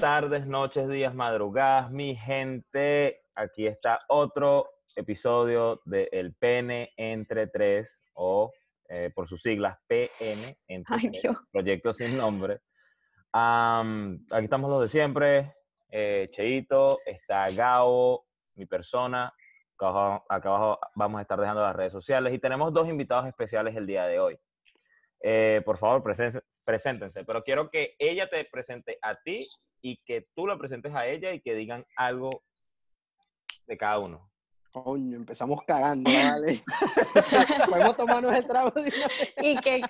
tardes, noches, días, madrugadas, mi gente. Aquí está otro episodio de El Pene entre tres, o eh, por sus siglas PN, entre Ay, tres, Dios. Proyecto sin nombre. Aquí estamos los de siempre. Eh, Cheito, está Gao, mi persona. Acá abajo, acá abajo vamos a estar dejando las redes sociales y tenemos dos invitados especiales el día de hoy. Eh, por favor, presen- preséntense, pero quiero que ella te presente a ti y que tú la presentes a ella y que digan algo de cada uno. Coño, empezamos cagando, ¿vale? Podemos tomarnos el trago? ¿Y qué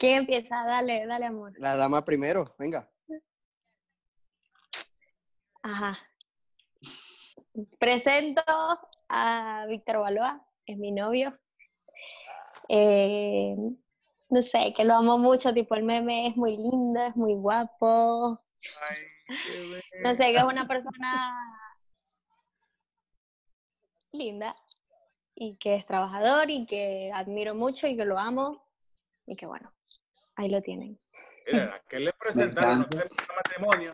¿Quién empieza? Dale, dale, amor. La dama primero, venga. Ajá. Presento a Víctor Baloa, es mi novio. Eh, no sé, que lo amo mucho, tipo el meme es muy lindo, es muy guapo. No sé, que es una persona linda y que es trabajador y que admiro mucho y que lo amo y que bueno, ahí lo tienen. Mira, ¿qué le presentaron matrimonio?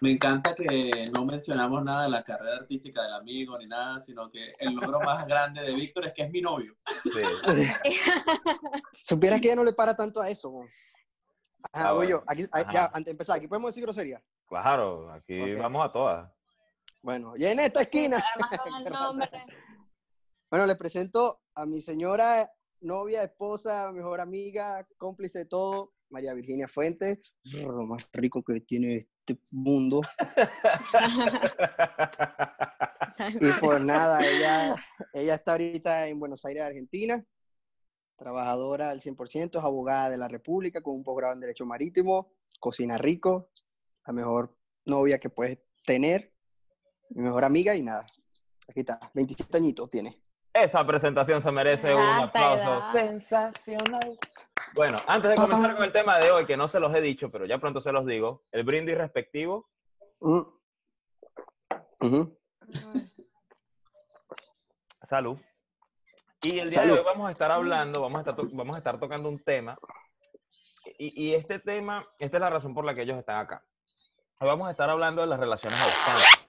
Me encanta que no mencionamos nada de la carrera artística del amigo ni nada, sino que el logro más grande de Víctor es que es mi novio. Sí. Supieras que ella no le para tanto a eso. Ajá, Ah, voy bueno. yo. Aquí, ah, Ajá. ya, antes de empezar, aquí podemos decir grosería. Claro, aquí vamos a todas. Bueno, y en esta esquina. Bueno, le presento a mi señora, novia, esposa, mejor amiga, cómplice de todo, María Virginia Fuentes. Lo más rico que tiene este mundo. Y por nada, ella, ella está ahorita en Buenos Aires, Argentina, trabajadora al 100%, es abogada de la República con un posgrado en Derecho Marítimo, cocina rico, la mejor novia que puedes tener, mi mejor amiga y nada. Aquí está, 27 añitos tiene. Esa presentación se merece un Ah, aplauso sensacional. Bueno, antes de comenzar con el tema de hoy, que no se los he dicho, pero ya pronto se los digo, el brindis respectivo. Mm. Salud. Y el día Salud. de hoy vamos a estar hablando, vamos a estar, to- vamos a estar tocando un tema. Y, y este tema, esta es la razón por la que ellos están acá. Hoy vamos a estar hablando de las relaciones a distancia.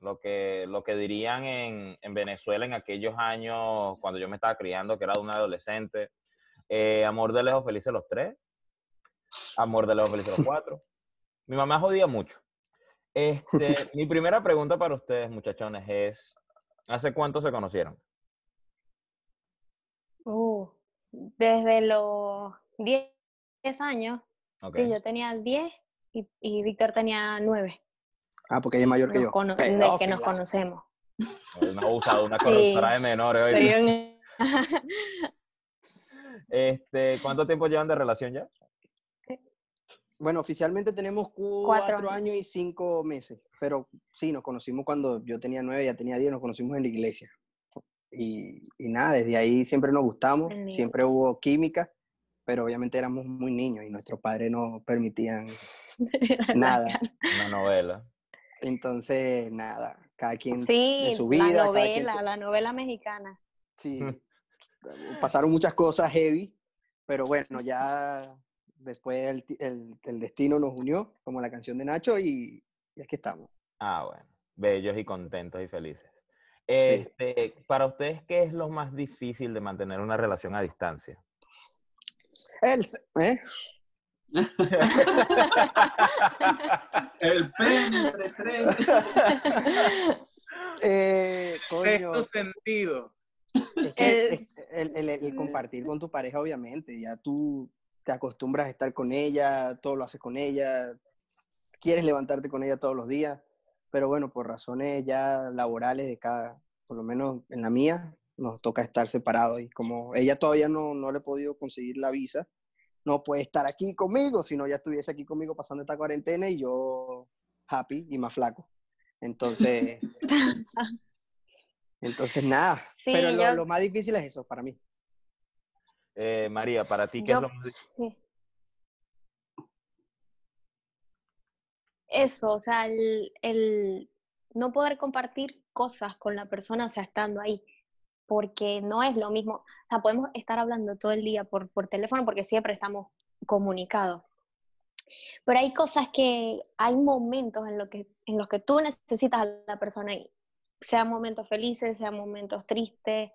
Lo que, lo que dirían en, en Venezuela en aquellos años, cuando yo me estaba criando, que era un adolescente. Eh, amor de lejos, felices los tres. Amor de lejos, felices los cuatro. Mi mamá jodía mucho. Este, mi primera pregunta para ustedes, muchachones, es, ¿hace cuánto se conocieron? Uh, desde los 10 años, sí, yo tenía 10 y, y Víctor tenía 9 Ah, porque ella es mayor que yo. cono- de que nos conocemos. Una abusada, una corruptora de menores. Oíste. viven- Este, ¿Cuánto tiempo llevan de relación ya? Bueno, oficialmente tenemos cuatro, Cuatro años. años. y cinco meses, pero sí, nos conocimos cuando yo tenía nueve, ella tenía diez, nos conocimos en la iglesia. Y, y nada, desde ahí siempre nos gustamos, siempre hubo química, pero obviamente éramos muy niños y nuestros padres no permitían nada. Una novela. Entonces, nada, cada quien Sí, de su vida, la quien novela, la novela mexicana. Sí, Mm. pasaron muchas cosas heavy, pero bueno, ya después el, el- el destino nos unió, como la canción de Nacho, y, y aquí estamos. Ah, bueno. Bellos y contentos y felices. Sí. Este, para ustedes, ¿qué es lo más difícil de mantener una relación a distancia? El, ¿eh? El pene entre tres. Eh, coño, Sexto sentido. es que El- es- el, el- el compartir con tu pareja, obviamente, ya tú te acostumbras a estar con ella, todo lo haces con ella, quieres levantarte con ella todos los días, pero bueno, por razones ya laborales de cada, por lo menos en la mía, nos toca estar separados y como ella todavía no, no le he podido conseguir la visa, no puede estar aquí conmigo, si no ya estuviese aquí conmigo pasando esta cuarentena y yo happy y más flaco. Entonces, entonces nada, Sí, pero lo, yo- lo más difícil es eso para mí. Eh, María, para ti, ¿qué Yo- es lo más difícil? sí. Eso, o sea, el, el no poder compartir cosas con la persona, o sea, estando ahí, porque no es lo mismo, o sea, podemos estar hablando todo el día por, por teléfono porque siempre estamos comunicados, Pero hay cosas que, hay momentos en, lo que, en los que tú necesitas a la persona ahí. Sean momentos felices, sean momentos tristes.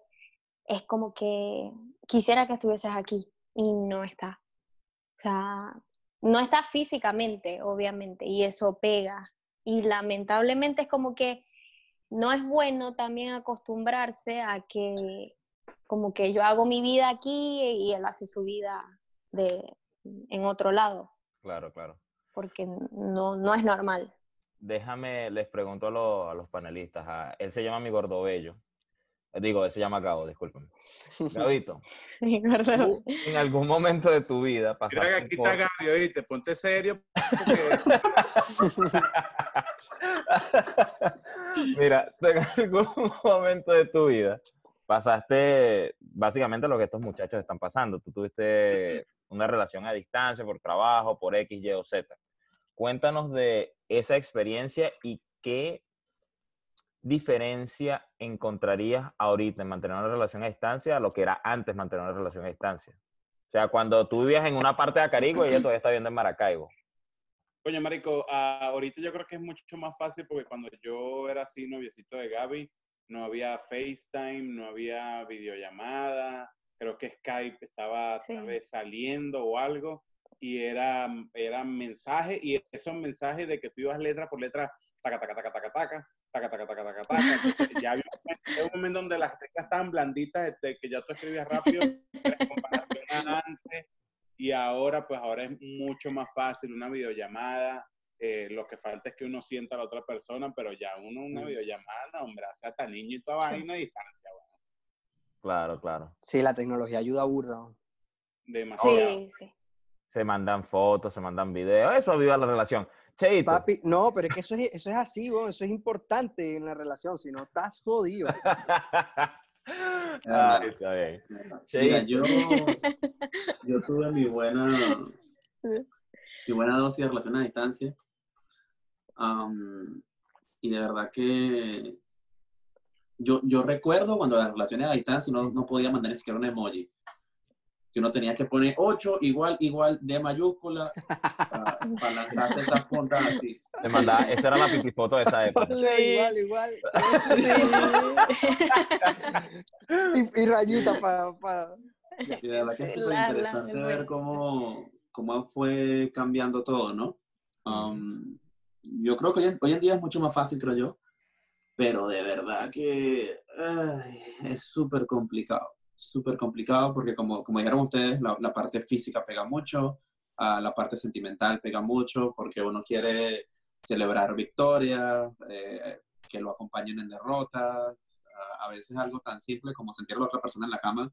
Es como que quisiera que estuvieses aquí y no está. O sea, no está físicamente, obviamente, y eso pega. Y lamentablemente es como que no es bueno también acostumbrarse a que como que yo hago mi vida aquí y él hace su vida de, en otro lado. Claro, claro. Porque no, no es normal. Déjame, les pregunto a, a los panelistas. A, él se llama mi gordobello. Digo, él se llama Gabo, discúlpame. Gabito, en algún momento de tu vida pasaste Mira que aquí está Gaby, oíste, ponte serio. Mira, en algún momento de tu vida pasaste básicamente lo que estos muchachos están pasando. Tú tuviste una relación a distancia por trabajo, por X, Y o Z. Cuéntanos de esa experiencia y qué diferencia encontrarías ahorita en mantener una relación a distancia a lo que era antes mantener una relación a distancia? O sea, cuando tú vivías en una parte de Acarigua y ella todavía está viviendo en Maracaibo. Coño, Marico, ah, ahorita yo creo que es mucho más fácil porque cuando yo era así, noviecito de Gaby, no había FaceTime, no había videollamada, creo que Skype estaba tal vez saliendo o algo, y era, era mensaje, y esos mensajes de que tú ibas letra por letra, taca, taca, taca, taca, taca, taca, taca, taca, taca, taca. Entonces, ya había un momento, donde las teclas estaban blanditas, de que ya tú escribías rápido, en comparación a antes, y ahora, pues ahora es mucho más fácil una videollamada. Eh, lo que falta es que uno sienta a la otra persona, pero ya uno una mm. videollamada, hombre, hace hasta niño y toda vaina a distancia. Bueno. Claro, claro. Sí, la tecnología ayuda a burda. Demasiado. Sí, sí. Se mandan fotos, se mandan videos, eso aviva la relación. Cheito. Papi, no, pero es que eso es, eso es así, eso es importante en la relación, si no estás jodido. ah, está bien. Mira, yo, yo tuve mi buena, mi buena dosis de relación a distancia. y de verdad que yo, yo recuerdo cuando las relaciones a distancia no, no podía mandar ni siquiera un emoji que uno tenía que poner 8 igual, igual de mayúscula para, lanzarse esas así. Te mandaba, esa era la pipifoto de esa época. igual, igual. y, y rayita para... Y de verdad que es súper interesante ver cómo, cómo fue cambiando todo, ¿no? Um, yo creo que hoy en, hoy en, día es mucho más fácil, creo yo, pero de verdad que ay, es súper complicado súper complicado porque como, como dijeron ustedes, la, la parte física pega mucho, uh, la parte sentimental pega mucho porque uno quiere celebrar victorias, eh, que lo acompañen en derrotas. Uh, a veces algo tan simple como sentir a la otra persona en la cama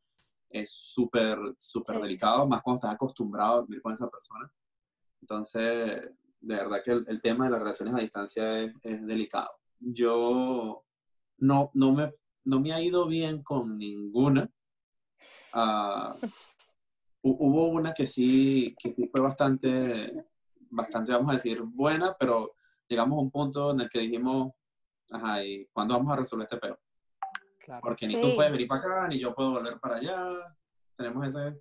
es súper, súper delicado, más cuando estás acostumbrado a dormir con esa persona. Entonces, de verdad que el, el tema de las relaciones a distancia es, es delicado. Yo no, no, me, no me ha ido bien con ninguna, Uh, hubo una que sí, que sí fue bastante, bastante, vamos a decir, buena, pero llegamos a un punto en el que dijimos, ajá, ¿y cuándo vamos a resolver este pedo? Porque ni tú puedes venir para acá, ni yo puedo volver para allá. Tenemos ese,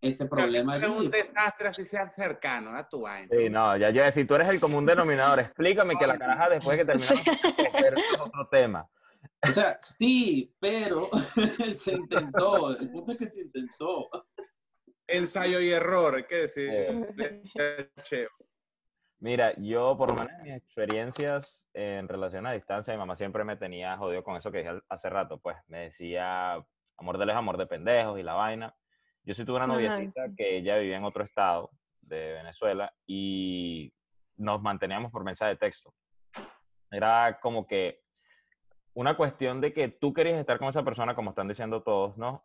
ese problema. Es un desastre así sea cercano a tu vaina. Sí, no, ya yo si tú eres el común denominador, explícame que la caraja después de que terminamos es otro tema. O sea, sí, pero se intentó. El punto es que se intentó. Ensayo y error, hay que decir. Mira, yo por lo menos en mis experiencias en relación a distancia, mi mamá siempre me tenía jodido con eso que dije hace rato, pues me decía amor de lejos, amor de pendejos y la vaina. Yo sí tuve una noviecita que ella vivía en otro estado de Venezuela y nos manteníamos por mensaje de texto. Era como que una cuestión de que tú querías estar con esa persona, como están diciendo todos, ¿no?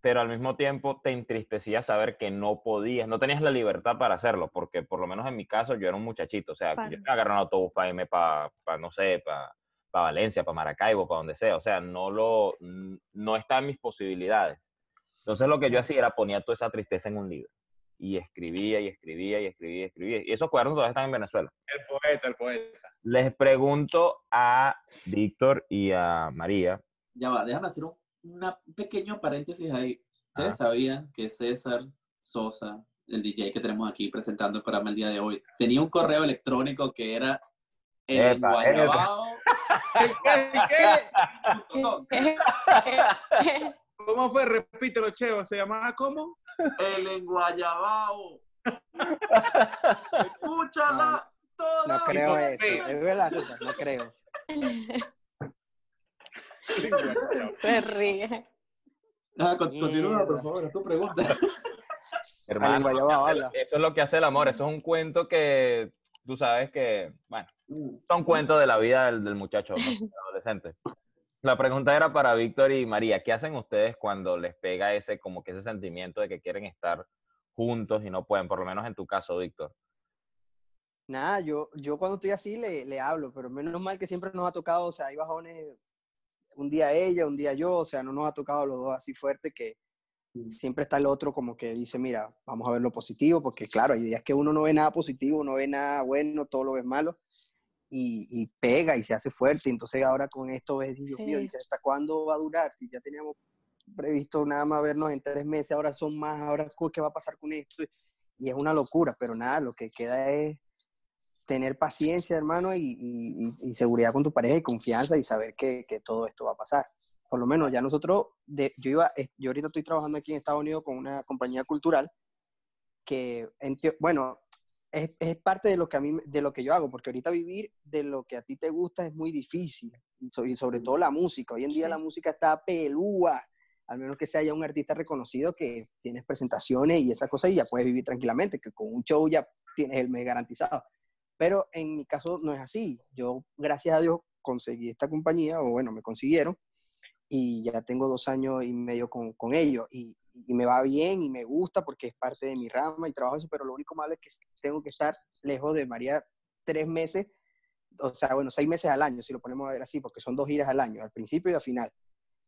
Pero al mismo tiempo te entristecía saber que no podías, no tenías la libertad para hacerlo, porque por lo menos en mi caso yo era un muchachito, o sea, yo me agarré un autobús para irme para, no sé, para Valencia, para Maracaibo, para donde sea, o sea, no lo, no está en mis posibilidades. Entonces lo que yo hacía era ponía toda esa tristeza en un libro y escribía y escribía y escribía y escribía. Y esos cuadernos todavía están en Venezuela. El poeta, el poeta. Les pregunto a Víctor y a María. Ya va, déjame hacer un pequeño paréntesis ahí. ¿Ustedes sabían que César Sosa el DJ que tenemos aquí presentando el programa el día de hoy, tenía un correo electrónico que era el guayabao. ¿Cómo fue? Repítelo, Cheo. ¿Se llamaba cómo? El enguayabao. Escúchala No creo eso. Es verdad, César, no creo. Se ríe. Ah, continúa, por favor, tu pregunta. Hermano, eso es lo que hace el amor. Eso es un cuento que tú sabes que, bueno, mm. son cuentos de la vida del, muchacho, del adolescente. La pregunta era para Víctor y María. ¿Qué hacen ustedes cuando les pega ese, como que ese sentimiento de que quieren estar juntos y no pueden? Por lo menos en tu caso, Víctor. Nada, yo, yo cuando estoy así le, le hablo, pero menos mal que siempre nos ha tocado, o sea, hay bajones, un día ella, un día yo, o sea, no nos ha tocado los dos así fuerte que, siempre está el otro como que dice, mira, vamos a ver lo positivo, porque claro, hay días que uno no ve nada positivo, no ve nada bueno, todo lo ves malo, y, pega y se hace fuerte. Entonces ahora con esto ves, Dios mío, dice, ¿hasta cuándo va a durar? Si ya teníamos previsto nada más vernos en tres meses, ahora son más, ahora qué va a pasar con esto. Y es una locura, pero nada, lo que queda es tener paciencia, hermano, y, seguridad con tu pareja y confianza y saber que, que todo esto va a pasar por lo menos ya nosotros, de, yo iba, yo ahorita estoy trabajando aquí en Estados Unidos con una compañía cultural que, bueno, es, es, parte de lo que a mí, de lo que yo hago, porque ahorita vivir de lo que a ti te gusta es muy difícil, y, sobre todo la música. Hoy en día la música está pelúa, al menos que sea ya un artista reconocido que tienes presentaciones y esa cosa y ya puedes vivir tranquilamente, que con un show ya tienes el mes garantizado. Pero en mi caso no es así. Yo, gracias a Dios, conseguí esta compañía, o bueno, me consiguieron, y ya tengo dos años y medio con, con ellos y, y, me va bien y me gusta porque es parte de mi rama y trabajo eso, pero lo único malo es que tengo que estar lejos de María tres meses, o sea, bueno, seis meses al año, si lo ponemos a ver así, porque son dos giras al año, al principio y al final.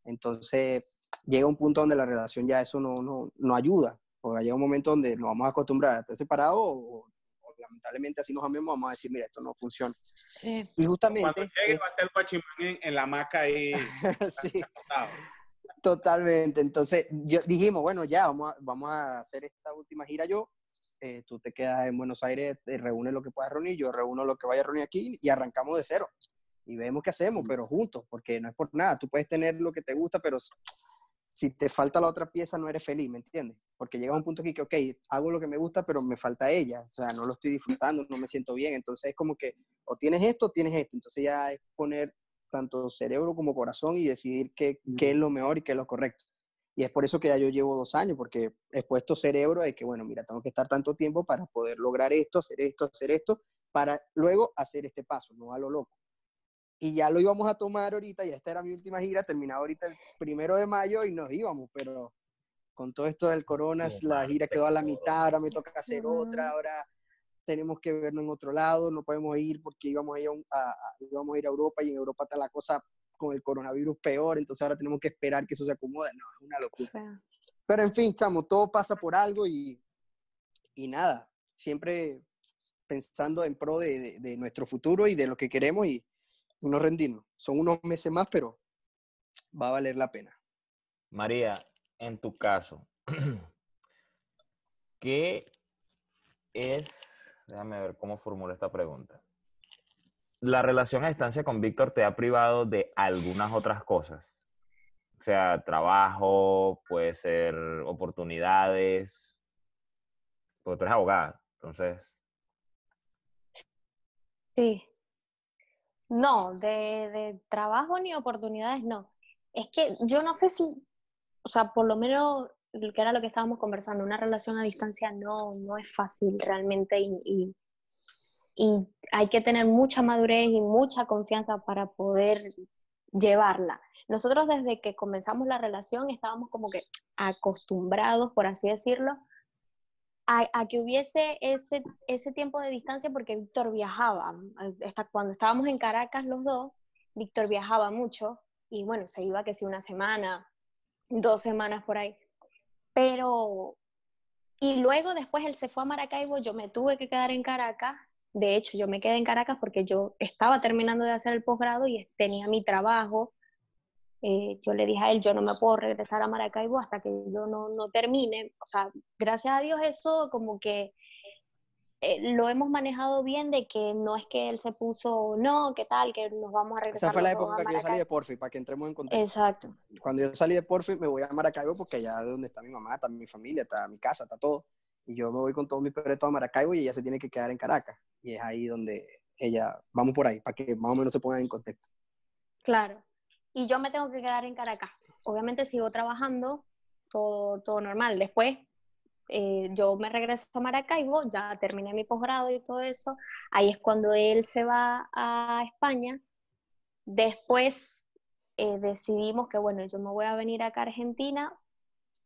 Entonces, llega un punto donde la relación ya eso no, no, no ayuda, porque llega un momento donde nos vamos a acostumbrar a estar separados o, lamentablemente así nos amemos, vamos a decir, mira, esto no funciona. Sí. Y justamente... Cuando llegue va a estar el Pachimán en, la hamaca ahí. sí. Totalmente. Entonces, yo, dijimos, bueno, ya, vamos a, vamos a hacer esta última gira yo. Eh, tú te quedas en Buenos Aires, te reúnes lo que puedas reunir, yo reúno lo que vaya a reunir aquí y arrancamos de cero. Y vemos qué hacemos, pero juntos, porque no es por nada. Tú puedes tener lo que te gusta, pero si te falta la otra pieza, no eres feliz, ¿me entiendes? Porque llega un punto aquí que, ok, hago lo que me gusta, pero me falta ella, o sea, no lo estoy disfrutando, no me siento bien, entonces es como que o tienes esto o tienes esto, entonces ya es poner tanto cerebro como corazón y decidir qué, qué es lo mejor y qué es lo correcto. Y es por eso que ya yo llevo dos años, porque he puesto cerebro de que, bueno, mira, tengo que estar tanto tiempo para poder lograr esto, hacer esto, hacer esto, para luego hacer este paso, no a lo loco. Y ya lo íbamos a tomar ahorita, ya esta era mi última gira, terminaba ahorita el primero de mayo y nos íbamos, pero con todo esto del corona, la gira quedó a la mitad, ahora me toca hacer otra, ahora tenemos que vernos en otro lado, no podemos ir porque íbamos a ir a, íbamos a, ir a Europa y en Europa está la cosa con el coronavirus peor, entonces ahora tenemos que esperar que eso se acomode, no, es una locura. Pero en fin, chamo, todo pasa por algo y, y nada, siempre pensando en pro de, de nuestro futuro y de lo que queremos y, y no rendirnos. Son unos meses más, pero va a valer la pena. María, en tu caso, ¿qué es, déjame ver cómo formulo esta pregunta. ¿La relación a distancia con Víctor te ha privado de algunas otras cosas? O sea, trabajo, puede ser oportunidades, porque tú eres abogada, entonces... Sí, no, de, de trabajo ni oportunidades no. Es que yo no sé si, o sea, por lo menos que era lo que estábamos conversando, una relación a distancia no, no es fácil realmente y, y, hay que tener mucha madurez y mucha confianza para poder llevarla. Nosotros desde que comenzamos la relación estábamos como que acostumbrados, por así decirlo, a, que hubiese ese, ese tiempo de distancia porque Víctor viajaba. Hasta cuando estábamos en Caracas los dos, Víctor viajaba mucho y bueno, se iba que si una semana, dos semanas por ahí. Pero, y luego después él se fue a Maracaibo, yo me tuve que quedar en Caracas. De hecho, yo me quedé en Caracas porque yo estaba terminando de hacer el posgrado y tenía mi trabajo eh, yo le dije a él, yo no me puedo regresar a Maracaibo hasta que yo no, no termine. O sea, gracias a Dios eso como que eh, lo hemos manejado bien de que no es que él se puso, no, ¿qué tal? Que nos vamos a regresar. Esa fue la época que yo salí de Porfi, para que entremos en contexto. Exacto. Cuando yo salí de Porfi me voy a Maracaibo porque allá es donde está mi mamá, está mi familia, está mi casa, está todo. Y yo me voy con todos mis perritos a Maracaibo y ella se tiene que quedar en Caracas. Y es ahí donde ella, vamos por ahí, para que más o menos se pongan en contexto. Claro. Y yo me tengo que quedar en Caracas. Obviamente sigo trabajando, todo, todo normal. Después eh, yo me regreso a Maracaibo, ya terminé mi posgrado y todo eso. Ahí es cuando él se va a España. Después eh, decidimos que, bueno, yo me voy a venir acá a Argentina,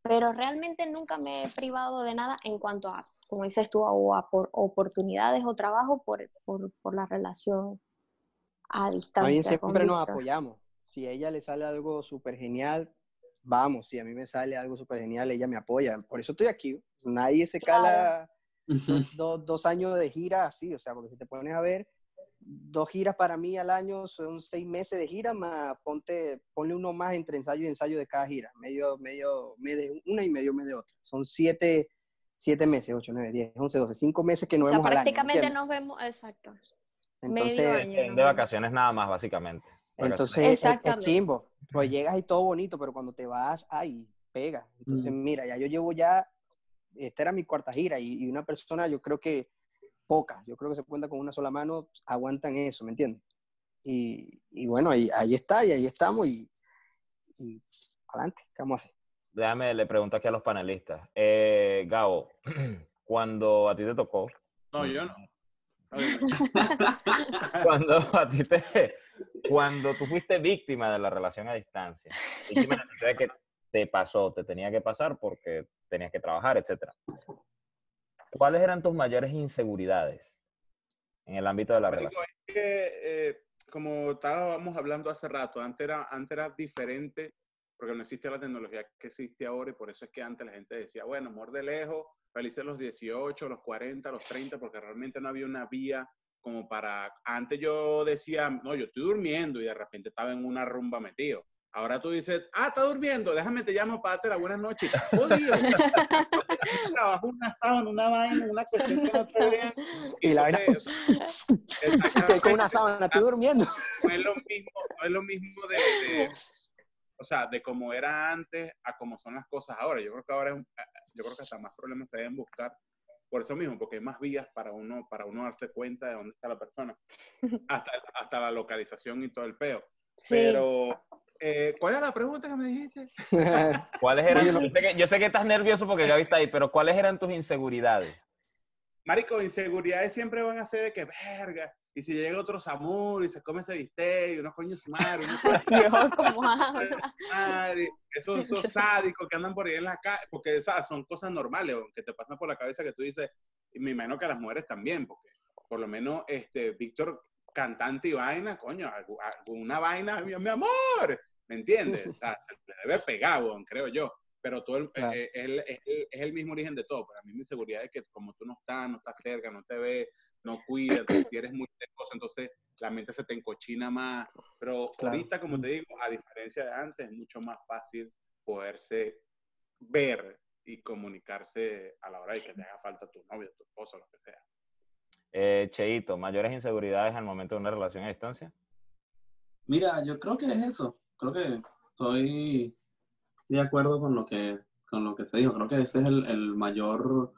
pero realmente nunca me he privado de nada en cuanto a, como dices tú, a, por oportunidades o trabajo por, por, por la relación a distancia. A siempre nos apoyamos. Si a ella le sale algo súper genial, vamos. Si a mí me sale algo súper genial, ella me apoya. Por eso estoy aquí. Nadie se cala dos, años de gira así. O sea, porque si te pones a ver, dos giras para mí al año son seis meses de gira, más ponte, ponle uno más entre ensayo y ensayo de cada gira. Medio, medio, medio una y medio mes de otra. Son siete, siete meses, ocho, nueve, diez, once, doce, cinco meses que nos o vemos prácticamente nos vemos, exacto. Entonces, de vacaciones nada más, básicamente. Entonces, es, chimbo. Pues llegas y todo bonito, pero cuando te vas, ahí, pega. Entonces, mm. mira, ya yo llevo ya, esta era mi cuarta gira y, una persona, yo creo que pocas, yo creo que se cuenta con una sola mano, aguantan eso, ¿me entiendes? Y, y, bueno, ahí, ahí está, y ahí estamos, y, y adelante, ¿qué vamos a hacer? Déjame, le pregunto aquí a los panelistas. Eh, Gabo, cuando a ti te tocó... No, yo no. cuando a ti te, cuando tú fuiste víctima de la relación a distancia, víctima de que te pasó, te tenía que pasar porque tenías que trabajar, etcétera. ¿Cuáles eran tus mayores inseguridades en el ámbito de la relación? Es que, eh, como estábamos hablando hace rato, antes era, antes era diferente porque no existía la tecnología que existe ahora y por eso es que antes la gente decía, bueno, amor de lejos, felices los 18, los 40, los 30, porque realmente no había una vía como para, antes yo decía, no, yo estoy durmiendo y de repente estaba en una rumba metido. Ahora tú dices, ah, está durmiendo, déjame te llamo para darte la buenas noches. Jodido. Trabajo una sábana, una vaina, una cuestión que no te vean. Y la vaina. Estoy con una sábana, estoy durmiendo. No es lo mismo, no es lo mismo de, o sea, de cómo era antes a cómo son las cosas ahora. Yo creo que ahora es un, yo creo que hasta más problemas se deben buscar por eso mismo, porque hay más vías para uno, para uno darse cuenta de dónde está la persona, hasta, hasta la localización y todo el peo. Pero, eh, ¿cuál era la pregunta que me dijiste? ¿Cuáles eran? Yo sé, que, yo sé que estás nervioso porque Gaby está ahí, pero ¿cuáles eran tus inseguridades? Marico, inseguridades siempre van a ser de que, verga, y si llega otro Samur y se come ese bistec, y unos coños madre, unos como esos, esos sádicos que andan por ahí en la calle, porque esas son cosas normales, que te pasan por la cabeza que tú dices, y me imagino que a las mujeres también, porque por lo menos este Víctor, cantante y vaina, coño, alguna vaina, mi, mi amor, ¿me entiendes? O sea, se le debe pegar, creo yo pero todo el, eh, es, el, mismo origen de todo. Para mí mi seguridad es que como tú no estás, no estás cerca, no te ves, no cuidas, si eres muy cosa, entonces la mente se te encochina más. Pero ahorita, como te digo, a diferencia de antes, es mucho más fácil poderse ver y comunicarse a la hora de que te haga falta tu novio, tu esposo, lo que sea. Eh, Cheito, ¿mayores inseguridades al momento de una relación a distancia? Mira, yo creo que es eso. Creo que estoy de acuerdo con lo que, con lo que se dijo. Creo que ese es el, el mayor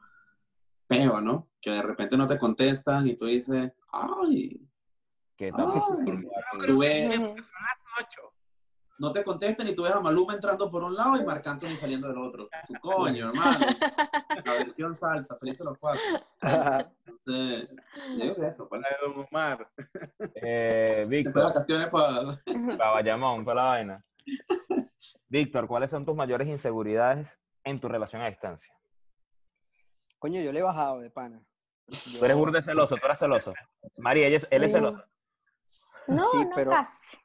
peo, ¿no? Que de repente no te contestan y tú dices, ay, ¿qué tal? Tú ves, no te contestan y tú ves a Maluma entrando por un lado y marcando y saliendo del otro. Tu coño, hermano. La versión salsa, feliz los cuatro. Entonces, yo digo que eso. Pues. La de Don Omar. Eh, Víctor. vacaciones para... Para Bayamón, para la vaina. Víctor, ¿cuáles son tus mayores inseguridades en tu relación a distancia? Coño, yo le he bajado de pana. Tú eres burde celoso, tú eres celoso. María, él es celoso. No, no pero, casi.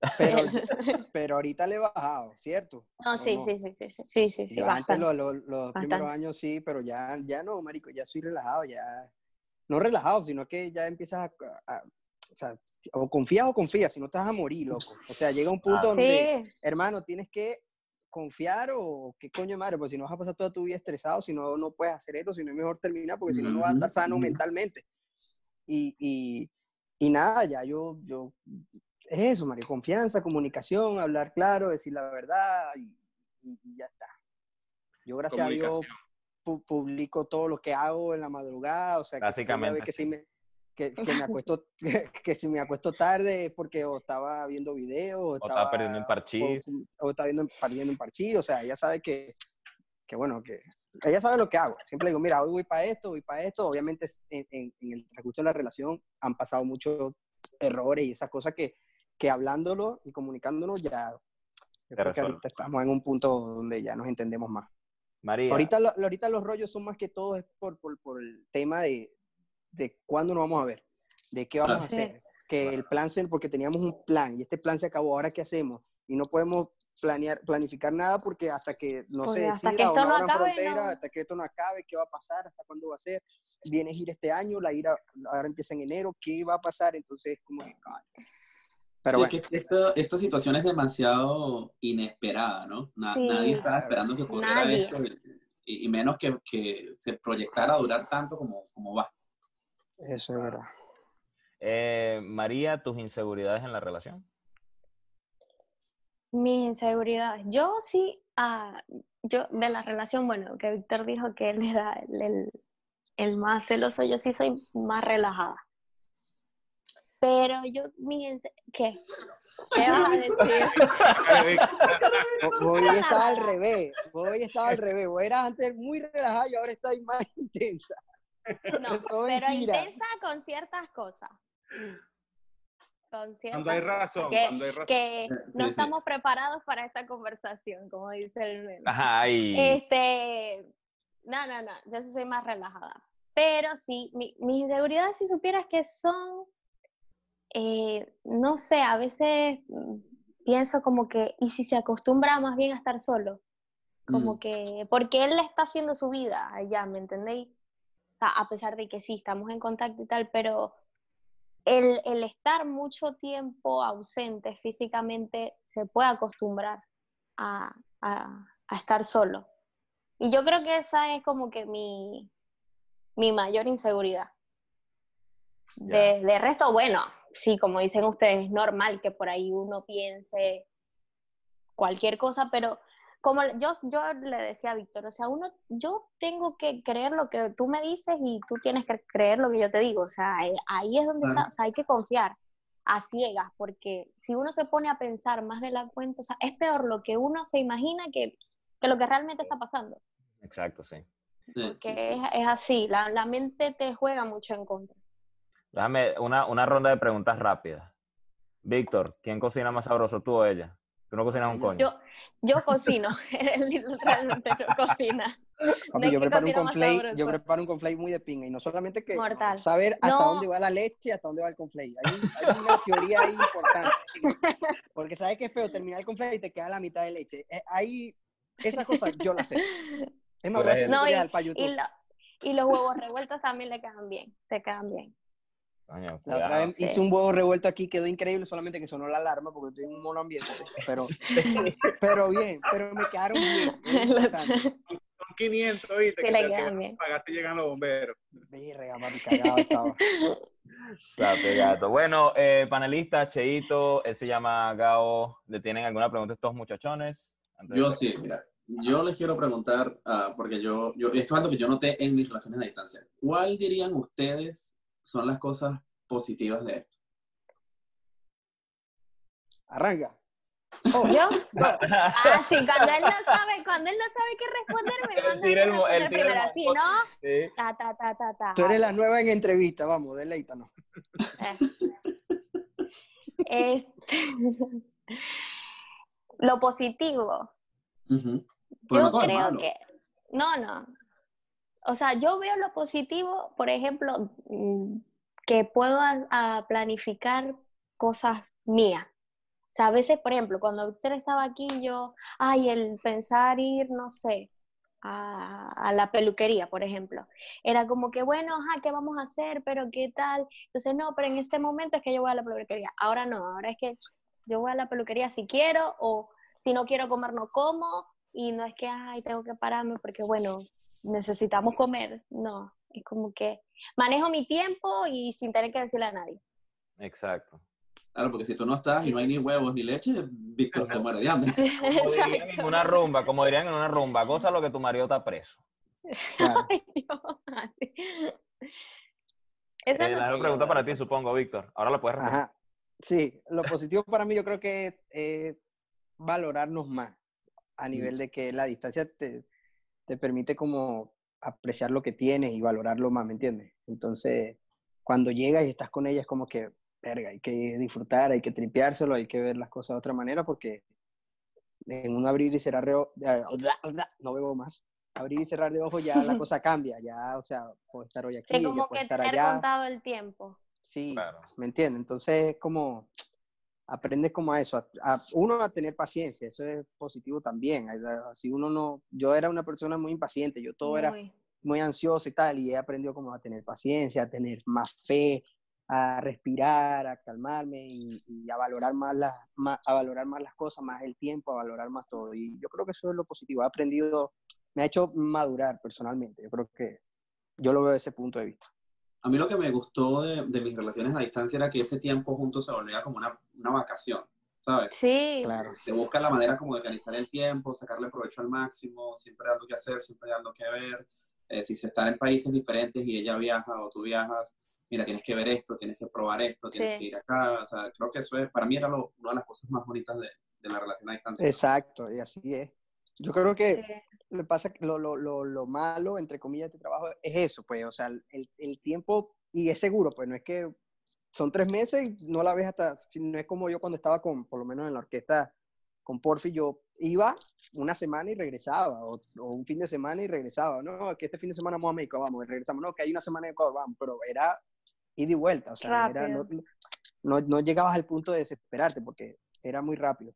Pero, ahorita le he bajado, ¿cierto? No, sí, sí, sí, sí, sí, sí, sí, Antes los, primeros años sí, pero ya, ya no, marico, ya soy relajado, ya. No relajado, sino que ya empiezas a, o sea, o confías o confías, si no te vas a morir, loco. O sea, llega un punto donde, hermano, tienes que confiar o qué coño madre, porque si no vas a pasar toda tu vida estresado, si no, no puedes hacer esto, si no es mejor terminar, porque si no, no vas a estar sano mentalmente. Y, y, y, nada, ya yo, yo, es eso, Mario, confianza, comunicación, hablar claro, decir la verdad y, y ya está. Yo, gracias a Dios, publico todo lo que hago en la madrugada, o sea, Básicamente. que, si me, que, que me acuesto, que, si me acuesto tarde es porque o estaba viendo videos, o, estaba, perdiendo un parchís. O, estaba viendo, perdiendo un parchís, o sea, ella sabe que, que, bueno, que ella sabe lo que hago. Siempre digo, mira, hoy voy para esto, voy para esto. Obviamente en, en, en, el transcurso de la relación han pasado muchos errores y esas cosas que, que hablándolo y comunicándolo ya creo que ahorita estamos en un punto donde ya nos entendemos más. María. Ahorita, ahorita los rollos son más que todo es por, por, por el tema de, de cuándo nos vamos a ver, de qué vamos a hacer. Que el plan, porque teníamos un plan y este plan se acabó, ahora qué hacemos? Y no podemos planear, planificar nada porque hasta que no se decida hasta que no frontera, hasta que esto no acabe, qué va a pasar, hasta cuándo va a ser, viene ir este año, la ira ahora empieza en enero, qué va a pasar, entonces como que, pero bueno. que esta situación es demasiado inesperada, ¿no? Nadie estaba esperando que ocurriera eso y, y, menos que, que, se proyectara a durar tanto como, como va. Eso es verdad. Eh, María, tus inseguridades en la relación. Mis inseguridades. Yo sí, ah, yo de la relación, bueno, que Víctor dijo que él era el, el, más celoso, yo sí soy más relajada. Pero yo, mi ¿qué? ¿Qué vas a decir? Voy estaba al revés, voy estaba al revés, voy era antes muy relajada y ahora estoy más intensa. No, pero intensa con ciertas cosas. Con ciertas cuando hay razón, que, cuando hay razón. Que no estamos preparados para esta conversación, como dice el meme. Ajá, Este, no, no, no, yo sí soy más relajada. Pero sí, mi, mis inseguridades, si supieras que son, eh, no sé, a veces mm, pienso como que, ¿y si se acostumbra más bien a estar solo? Como mm. que, porque él le está haciendo su vida allá, ¿me entendéis? A pesar de que sí, estamos en contacto y tal, pero el, el, estar mucho tiempo ausente físicamente se puede acostumbrar a, a, a, estar solo. Y yo creo que esa es como que mi, mi mayor inseguridad. De, de, resto, bueno, sí, como dicen ustedes, es normal que por ahí uno piense cualquier cosa, pero como yo, yo le decía a Víctor, o sea, uno, yo tengo que creer lo que tú me dices y tú tienes que creer lo que yo te digo, o sea, eh, ahí es donde está, o sea, hay que confiar a ciegas, porque si uno se pone a pensar más de la cuenta, o sea, es peor lo que uno se imagina que, que lo que realmente está pasando. Exacto, sí. Porque Es, es, así, la, la, mente te juega mucho en contra. Déjame una, una ronda de preguntas rápidas. Víctor, ¿quién cocina más sabroso, tú o ella? Tú no cocinas un coño. Yo, yo cocino, realmente yo cocina. yo, preparo un conflate, yo preparo un conflate muy de pinga y no solamente que saber hasta dónde va la leche y hasta dónde va el conflate. Hay, hay, una teoría ahí importante. Porque sabes que es feo terminar el conflate y te queda la mitad de leche. Eh, ahí, esas cosas yo las sé. Es más, no, y, y, y los huevos revueltos también le quedan bien, te quedan bien la otra vez hice un huevo revuelto aquí, quedó increíble, solamente que sonó la alarma porque estoy en un mono ambiente. Pero, pero bien, pero me quedaron bien. Son 500, ¿viste? Que, le quedan bien. Pagar si llegan los bomberos. Virga, mami, cagado estaba. gato. Bueno, eh, panelista, Cheito, él se llama Gao. ¿Le tienen alguna pregunta a estos muchachones? yo sí, mira. Yo les quiero preguntar, uh, porque yo, yo, esto es algo que yo noté en mis relaciones a distancia. ¿Cuál dirían ustedes son las cosas positivas de esto? Arranca. Oh. ¿Yo? Ah, sí, cuando él no sabe, cuando él no sabe qué responder, me manda el, el primero, así, ¿no? Sí. Ta, ta, ta, ta, ta. Tú eres la nueva en entrevista, vamos, deleítanos. Eh. Este... Lo positivo. Yo creo que... No, no o sea, yo veo lo positivo, por ejemplo, mm, que puedo planificar cosas mías. O sea, a veces, por ejemplo, cuando usted estaba aquí, yo, ay, el pensar ir, no sé, a, la peluquería, por ejemplo. Era como que, bueno, ajá, ¿qué vamos a hacer? Pero ¿qué tal? Entonces, no, pero en este momento es que yo voy a la peluquería. Ahora no, ahora es que yo voy a la peluquería si quiero o si no quiero comer, no como. Y no es que, ay, tengo que pararme porque, bueno, necesitamos comer. No, es como que manejo mi tiempo y sin tener que decirle a nadie. Exacto. Claro, porque si tú no estás y no hay ni huevos ni leche, Víctor se muere de hambre. Como dirían en una rumba, como dirían en una rumba, cosa lo que tu marido está preso. Ay, Esa eh, la pregunta para ti, supongo, Víctor. Ahora la puedes responder. Ajá. Sí, lo positivo para mí yo creo que es valorarnos más a nivel de que la distancia te, te permite como apreciar lo que tienes y valorarlo más, ¿me entiendes? Entonces, cuando llegas y estás con ella es como que verga, hay que disfrutar, hay que tripeárselo, hay que ver las cosas de otra manera porque en un abrir y cerrar de ojos, no veo más, abrir y cerrar de ojos ya la cosa cambia, ya, o sea, puedo estar hoy aquí, sí, como que estar allá. contado el tiempo. Sí, ¿me entiendes? Entonces, como, aprendes como a eso, a, uno a tener paciencia, eso es positivo también, así uno no, yo era una persona muy impaciente, yo todo era muy ansioso y tal, y he aprendido como a tener paciencia, a tener más fe, a respirar, a calmarme y, a, valorar más las, a valorar más las cosas, más el tiempo, a valorar más todo. Y yo creo que eso es lo positivo. He aprendido, me ha hecho madurar personalmente. Yo creo que yo lo veo desde ese punto de vista. A mí lo que me gustó de, de mis relaciones a distancia era que ese tiempo juntos se volvía como una, una vacación, ¿sabes? Sí. Claro. Se busca la manera como de organizar el tiempo, sacarle provecho al máximo, siempre hay algo que hacer, siempre hay algo que ver. Eh, si se están en países diferentes y ella viaja o tú viajas, mira, tienes que ver esto, tienes que probar esto, tienes que ir acá. O sea, creo que eso es, para mí era una de las cosas más bonitas de, de, la relación a distancia. Exacto, y así es. Yo creo que lo, pasa, lo, lo, lo, lo, malo, entre comillas, de trabajo es eso, pues, o sea, el, el, tiempo, y es seguro, pues no es que son tres meses y no la ves hasta, no es como yo cuando estaba con, por lo menos en la orquesta, con Porfi, yo iba una semana y regresaba, o, un fin de semana y regresaba, no, que este fin de semana vamos a México, vamos, y regresamos, no, que hay una semana en Ecuador, vamos, pero era y de vuelta, o sea, no, no, llegabas al punto de desesperarte porque era muy rápido,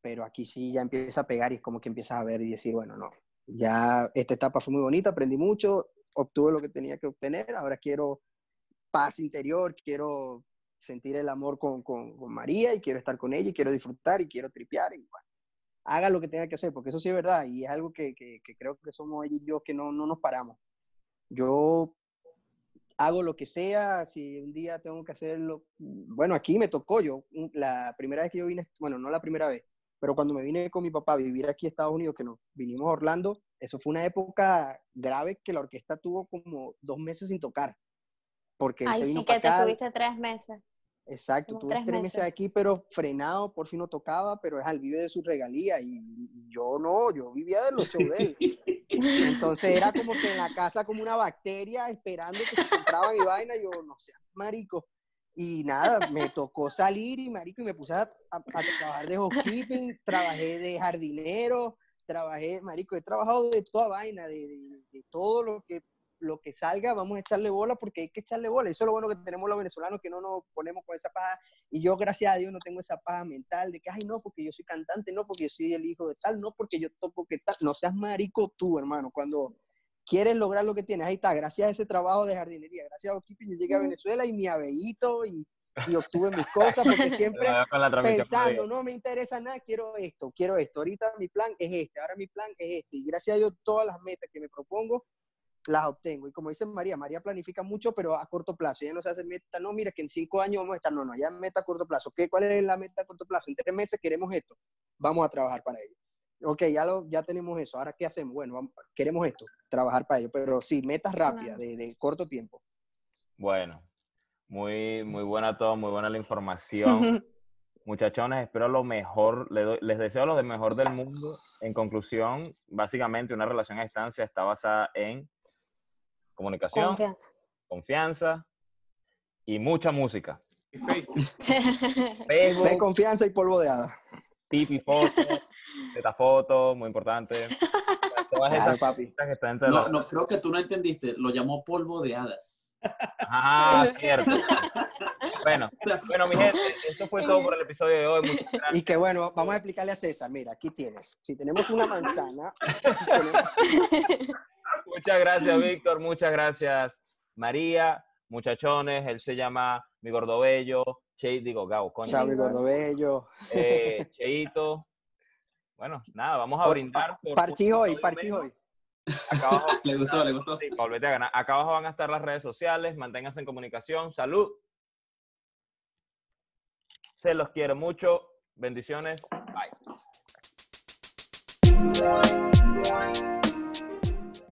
pero aquí sí ya empieza a pegar y es como que empiezas a ver y decir, bueno, no, ya esta etapa fue muy bonita, aprendí mucho, obtuve lo que tenía que obtener, ahora quiero paz interior, quiero sentir el amor con, con, María y quiero estar con ella y quiero disfrutar y quiero tripear y bueno, haga lo que tenga que hacer, porque eso sí es verdad y es algo que, que, que creo que somos ella y yo que no, no nos paramos. Yo hago lo que sea, si un día tengo que hacerlo, bueno, aquí me tocó yo, la primera vez que yo vine, bueno, no la primera vez, pero cuando me vine con mi papá a vivir aquí a Estados Unidos, que nos vinimos a Orlando, eso fue una época grave que la orquesta tuvo como dos meses sin tocar. Porque Ay, sí que te tuviste tres meses. Exacto, tuve tres, meses. aquí, pero frenado, por fin no tocaba, pero es al vive de su regalía y, yo no, yo vivía de los shows de él. Entonces era como que en la casa como una bacteria esperando que se compraba mi vaina, yo no sé, marico. Y nada, me tocó salir y marico, y me puse a, trabajar de housekeeping, trabajé de jardinero, trabajé, marico, he trabajado de toda vaina, de, de todo lo que lo que salga, vamos a echarle bola porque hay que echarle bola. Eso es lo bueno que tenemos los venezolanos, que no nos ponemos con esa paja. Y yo, gracias a Dios, no tengo esa paja mental de que, ay, no, porque yo soy cantante, no, porque yo soy el hijo de tal, no, porque yo toco que tal. No seas marico tú, hermano. Cuando quieres lograr lo que tienes, ahí está, gracias a ese trabajo de jardinería, gracias a Okipi, yo llegué a Venezuela y mi abellito y, y obtuve mis cosas porque siempre pensando, no me interesa nada, quiero esto, quiero esto. Ahorita mi plan es este, ahora mi plan es este. Y gracias a Dios, todas las metas que me propongo, las obtengo. Y como dice María, María planifica mucho, pero a corto plazo. Ella no se hace meta, no, mira que en cinco años vamos a estar, no, no, ya meta a corto plazo. ¿Qué, ¿Cuál es la meta a corto plazo? En tres meses queremos esto, vamos a trabajar para ello. Ok, ya, lo, ya tenemos eso, ahora ¿qué hacemos? Bueno, queremos esto, trabajar para ello, pero sí, metas rápidas, de, de, corto tiempo. Bueno, muy, muy buena todo, muy buena la información. Muchachones, espero lo mejor, les deseo lo de mejor del mundo. En conclusión, básicamente una relación a distancia está basada en comunicación, confianza, confianza y mucha música. Y Facebook. Facebook. confianza y polvo de hada. Tipi foto, teta foto, muy importante. Todas esas papi. que están no, no, creo que tú no entendiste. Lo llamó polvo de hadas. Ah, cierto. Bueno, bueno, mi gente, esto fue todo por el episodio de hoy. Muchas gracias. Y que bueno, vamos a explicarle a César, mira, aquí tienes. Si tenemos una manzana, tenemos- Muchas gracias, Víctor. Muchas gracias, María. Muchachones, él se llama Mi Gordobello. Che, digo, Gabo, coño. Xavi Gordobello. Eh, Cheito. Bueno, nada, vamos a brindar. por- Parchis por hoy. Acá abajo, Le gustó, le gustó. sí, ganar. Acá abajo van a estar las redes sociales. Manténganse en comunicación. Salud. Se los quiere mucho. Bendiciones. Bye.